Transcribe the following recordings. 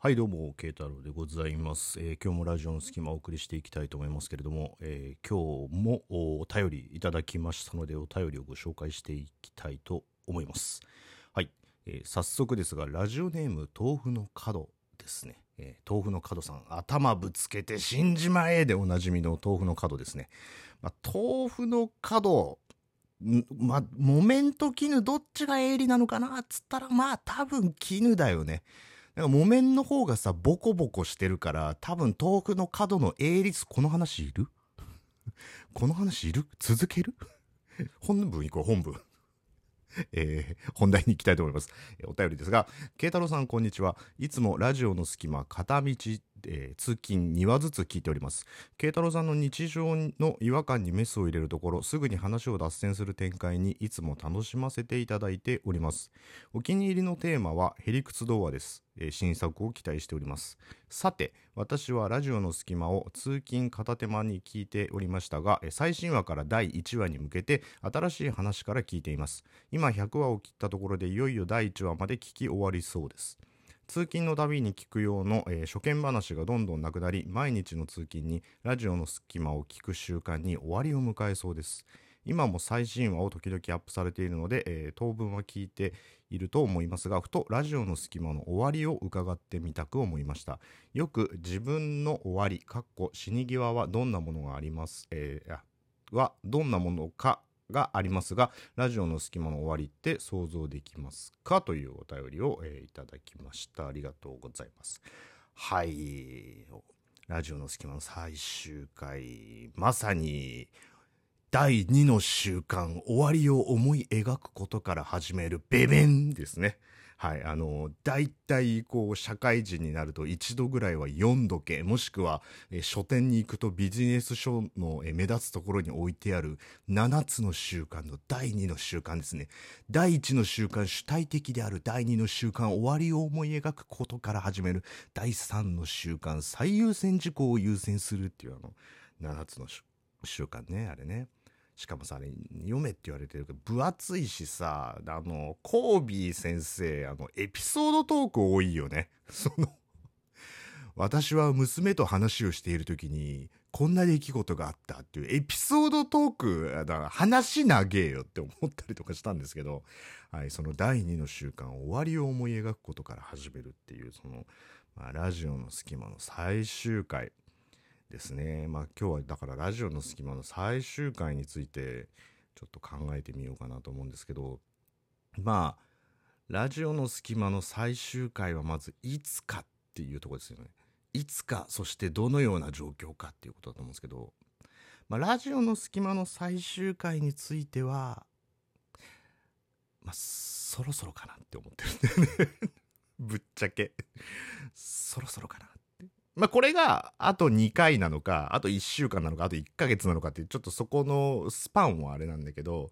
はいどうも慶太郎でございます、えー今日もラジオの隙間をお送りしていきたいと思いますけれども、えー今日もお便りいただきましたのでお便りをご紹介していきたいと思います。はい、えー早速ですがラジオネーム豆腐の角ですね、えー豆腐の角さん頭ぶつけて死んじまえでおなじみの豆腐の角ですね、まあ、豆腐の角まあ、木綿と絹どっちが鋭利なのかなっつったらまあ多分絹だよね。なんか木綿の方がさボコボコしてるから多分遠くの角の鋭立この話いる？この話いる？続ける？本文いこう本文 えー本題に行きたいと思います。お便りですが、慶太郎さんこんにちは。いつもラジオの隙間、片道、えー通勤2話ずつ聞いております。慶太郎さんの日常の違和感にメスを入れるところ、すぐに話を脱線する展開にいつも楽しませていただいております。お気に入りのテーマは、へりくつ童話です。えー新作を期待しております。さて、私はラジオの隙間を通勤片手間に聞いておりましたが、最新話から第1話に向けて新しい話から聞いています。今100話を切ったところでいよいよ第1話まで聞き終わりそうです。通勤のたびに聞く用の、えー初見話がどんどんなくなり毎日の通勤にラジオの隙間を聞く習慣に終わりを迎えそうです。今も最新話を時々アップされているので、えー当分は聞いていると思いますがふとラジオの隙間の終わりを伺ってみたく思いました。よく自分の終わりかっこ死に際はどんなものがあります、えーはどんなものかがありますがラジオの隙間の終わりって想像できますかというお便りを、えーいただきました。ありがとうございます。はい。ラジオの隙間の最終回まさに第2の習慣終わりを思い描くことから始めるベベンですね。はいあの大体こう社会人になると一度ぐらいは読んどけもしくはえ書店に行くとビジネス書のえ目立つところに置いてある7つの習慣の第2の習慣ですね。第1の習慣主体的である第2の習慣終わりを思い描くことから始める第3の習慣最優先事項を優先するっていうあの7つの習慣ねあれね。しかもさあれ読めって言われてるけど分厚いしさあのコービー先生あのエピソードトーク多いよね。その私は娘と話をしている時にこんな出来事があったっていうエピソードトークだから話長えよって思ったりとかしたんですけど、はい、その第2の習慣終わりを思い描くことから始めるっていうその、まあ、ラジオの隙間の最終回。ですね。まあ今日はだからラジオの隙間の最終回についてちょっと考えてみようかなと思うんですけどまあラジオの隙間の最終回はまずいつかっていうとこですよね。いつかそしてどのような状況かっていうことだと思うんですけど、まあ、ラジオの隙間の最終回についてはまあそろそろかなって思ってるんだよね。ぶっちゃけ。そろそろかな。っまあこれがあと2回なのかあと1週間なのかあと1ヶ月なのかっていうちょっとそこのスパンはあれなんだけど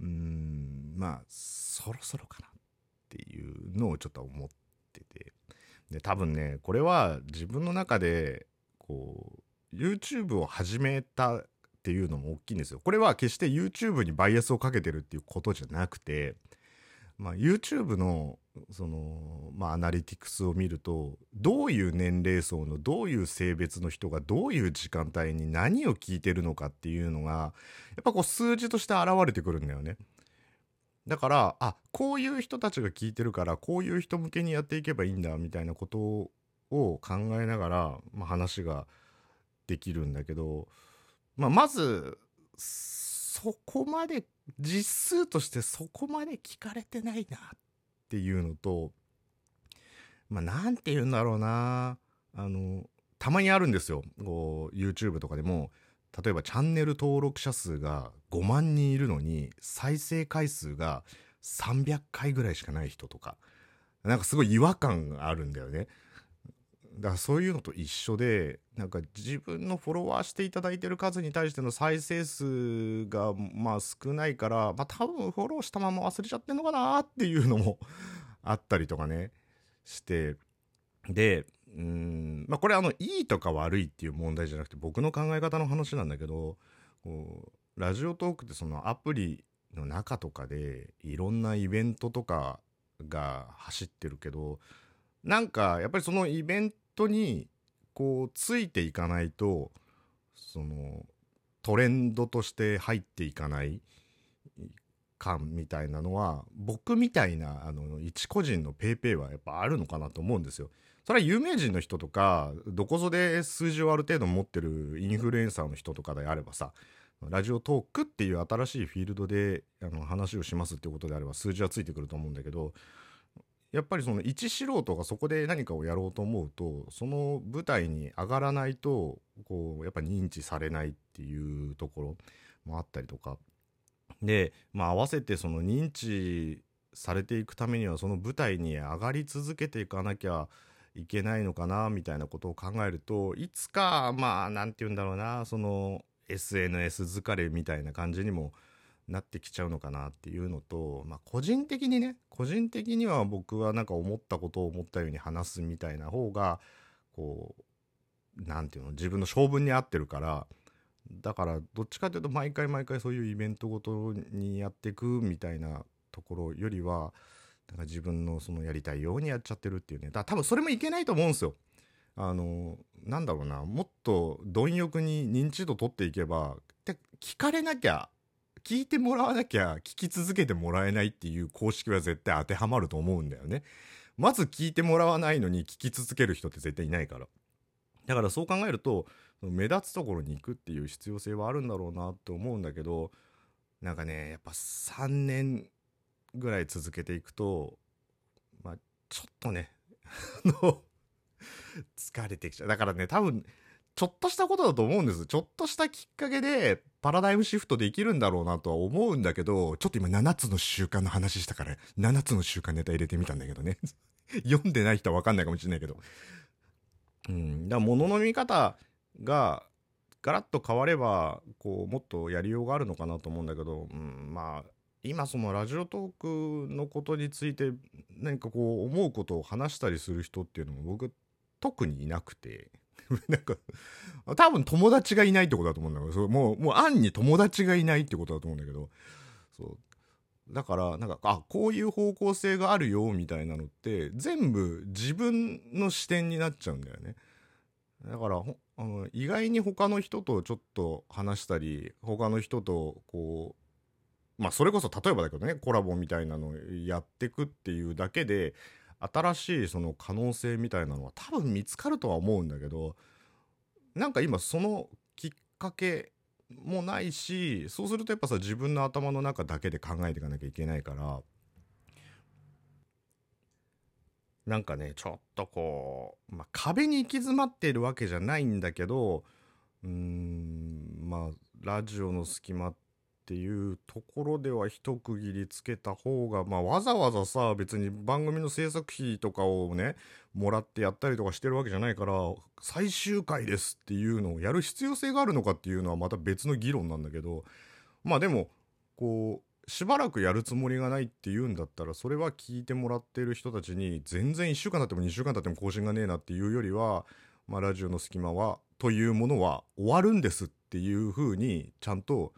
うーんまあそろそろかなっていうのをちょっと思ってて。で多分ねこれは自分の中でこう YouTube を始めたっていうのも大きいんですよ。これは決して YouTube にバイアスをかけてるっていうことじゃなくてまあ、YouTube のその、まあ、アナリティクスを見るとどういう年齢層のどういう性別の人がどういう時間帯に何を聞いてるのかっていうのがやっぱこう数字として現れてくるんだよね。だからあこういう人たちが聞いてるからこういう人向けにやっていけばいいんだみたいなことを考えながら、まあ、話ができるんだけど、まあ、まずそこまで実数としてそこまで聞かれてないなってていうのとまあなんて言うんだろうな。あのたまにあるんですよ。こう YouTube とかでも。例えばチャンネル登録者数が5万人いるのに再生回数が300回ぐらいしかない人とか。なんかすごい違和感があるんだよね。だからそういうのと一緒でなんか自分のフォロワーしていただいてる数に対しての再生数がまあ少ないからまあ多分フォローしたまま忘れちゃってんのかなっていうのも あったりとかねしてでうんまあこれあのいいとか悪いっていう問題じゃなくて僕の考え方の話なんだけどこうラジオトークってそのアプリの中とかでいろんなイベントとかが走ってるけどなんかやっぱりそのイベントにこうついていかないとそのトレンドとして入っていかない感みたいなのは僕みたいなあの一個人の PayPay はやっぱあるのかなと思うんですよ。それは有名人の人とかどこぞで数字をある程度持ってるインフルエンサーの人とかであればさラジオトークっていう新しいフィールドであの話をしますっていうことであれば数字はついてくると思うんだけどやっぱりその一素人がそこで何かをやろうと思うとその舞台に上がらないとこうやっぱ認知されないっていうところもあったりとか。でまあ合わせてその認知されていくためにはその舞台に上がり続けていかなきゃいけないのかなみたいなことを考えるといつかまあ何て言うんだろうなその SNS 疲れみたいな感じにもなってきちゃうのかなっていうのと、まあ、個人的にね個人的には僕はなんか思ったことを思ったように話すみたいな方がこう何て言うの自分の性分に合ってるからだからどっちかというと毎回毎回そういうイベントごとにやっていくみたいなところよりはなんか自分のそのやりたいようにやっちゃってるっていうねだから多分それもいけないと思うんですよ。あのなんだろうなもっと貪欲に認知度取っていけばで聞かれなきゃ聞いてもらわなきゃ聞き続けてもらえないっていう公式は絶対当てはまると思うんだよね。まず聞いてもらわないのに聞き続ける人って絶対いないから。だからそう考えると目立つところに行くっていう必要性はあるんだろうなって思うんだけどなんかねやっぱ3年ぐらい続けていくとまあちょっとねあの 疲れてきちゃうだからね多分ちょっとしたことだと思うんです。ちょっとしたきっかけでパラダイムシフトできるんだろうなとは思うんだけどちょっと今7つの習慣の話したから7つの習慣ネタ入れてみたんだけどね。読んでない人は分かんないかもしれないけど。うん。だから物の見方がガラッと変わればこうもっとやりようがあるのかなと思うんだけど、うん、まあ今そのラジオトークのことについて何かこう思うことを話したりする人っていうのも僕特にいなくて。なんか多分友達がいないってことだと思うんだけどそもうもう暗に友達がいないってことだと思うんだけどそう。だからなんかあこういう方向性があるよみたいなのって全部自分の視点になっちゃうんだよね。だからあの意外に他の人とちょっと話したり他の人とこうまあそれこそ例えばだけどねコラボみたいなのやってくっていうだけで新しいその可能性みたいなのは多分見つかるとは思うんだけどなんか今そのきっかけもないしそうするとやっぱさ自分の頭の中だけで考えていかなきゃいけないからなんかねちょっとこう、まあ、壁に行き詰まっているわけじゃないんだけどうーんまあラジオの隙間っていうところでは一区切りつけた方がまあわざわざさ別に番組の制作費とかをねもらってやったりとかしてるわけじゃないから最終回ですっていうのをやる必要性があるのかっていうのはまた別の議論なんだけどまあでもこうしばらくやるつもりがないって言うんだったらそれは聞いてもらってる人たちに全然1週間経っても2週間経っても更新がねえなっていうよりは、まあ、ラジオの隙間はというものは終わるんですっていうふうにちゃんと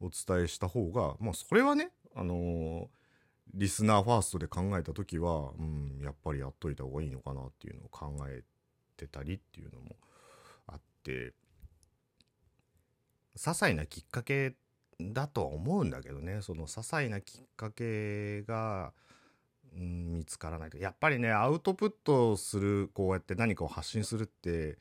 お伝えした方がまあそれはねあのー、リスナーファーストで考えた時は、うん、やっぱりやっといた方がいいのかなっていうのを考えてたりっていうのもあって些細なきっかけだとは思うんだけどね。その些細なきっかけが、うん、見つからないと。やっぱりねアウトプットするこうやって何かを発信するって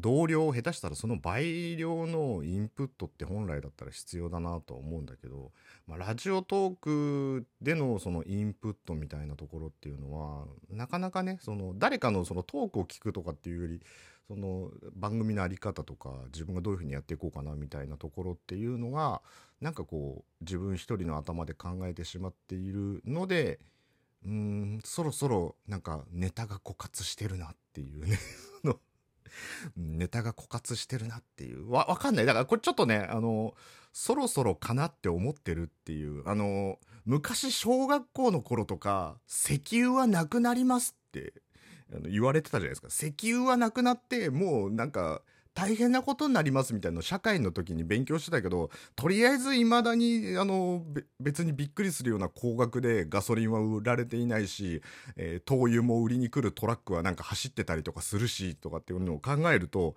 同僚下手したらその倍量のインプットって本来だったら必要だなとは思うんだけど、まあ、ラジオトークでのそのインプットみたいなところっていうのはなかなかねその誰かのそのトークを聞くとかっていうよりその番組の在り方とか自分がどういうふうにやっていこうかなみたいなところっていうのがなんかこう自分一人の頭で考えてしまっているのでうんそろそろなんかネタが枯渇してるなっていうね ネタが枯渇してるなっていう。わ分かんない。だからこれちょっとねあのそろそろかなって思ってるっていう。あの昔小学校の頃とか石油はなくなりますってあの言われてたじゃないですか。石油はなくなってもうなんか大変なことになりますみたいな社会の時に勉強してたけどとりあえずいまだにあの別にびっくりするような高額でガソリンは売られていないし、えー、灯油も売りに来るトラックはなんか走ってたりとかするしとかっていうのを考えると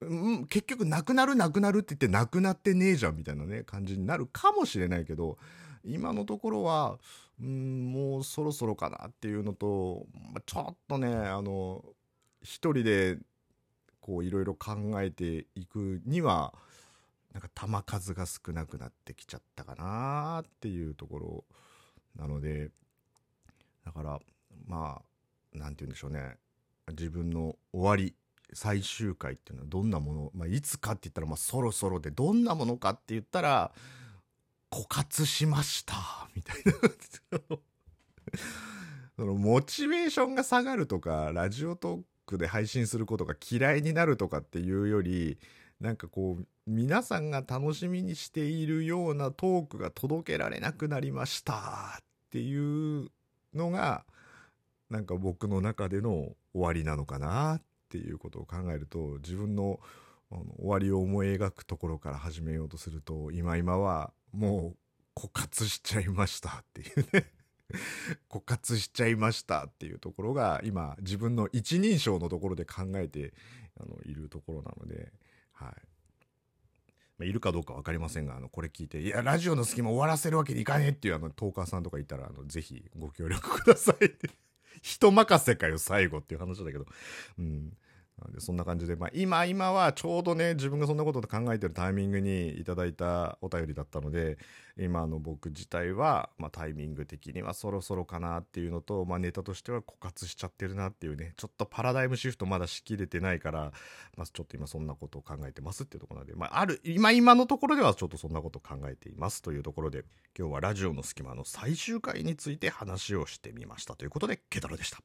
うん、結局なくなるなくなるって言ってなくなってねえじゃんみたいなね感じになるかもしれないけど今のところは、うん、もうそろそろかなっていうのとちょっとねあの一人でこういろいろ考えていくにはなんか球数が少なくなってきちゃったかなっていうところなのでだからまあ何て言うんでしょうね。自分の終わり最終回っていうのはどんなもの、まあ、いつかって言ったら、まあ、そろそろでどんなものかって言ったら枯渇しましたみたいな。そのモチベーションが下がるとかラジオトークで配信することが嫌いになるとかっていうよりなんかこう皆さんが楽しみにしているようなトークが届けられなくなりましたっていうのがなんか僕の中での終わりなのかなっっていうことを考えると自分のあの終わりを思い描くところから始めようとすると今今はもう枯渇しちゃいましたっていうね。枯渇しちゃいましたっていうところが今自分の一人称のところで考えてあのいるところなので、はい、いるかどうか分かりませんがあのこれ聞いて「いやラジオの隙間終わらせるわけにいかねえ」っていうあのトーカーさんとかいたらあのぜひご協力くださいって 人任せかよ、最後っていう話だけど。うん。でそんな感じで、まあ、今今はちょうどね自分がそんなことで考えてるタイミングにいただいたお便りだったので今の僕自体は、まあ、タイミング的にはそろそろかなっていうのと、まあ、ネタとしては枯渇しちゃってるなっていうねちょっとパラダイムシフトまだしきれてないから、まあ、ちょっと今そんなことを考えてますっていうところなので、まあ、ある今今のところではちょっとそんなこと考えていますというところで今日はラジオの隙間の最終回について話をしてみましたということでケタロでした。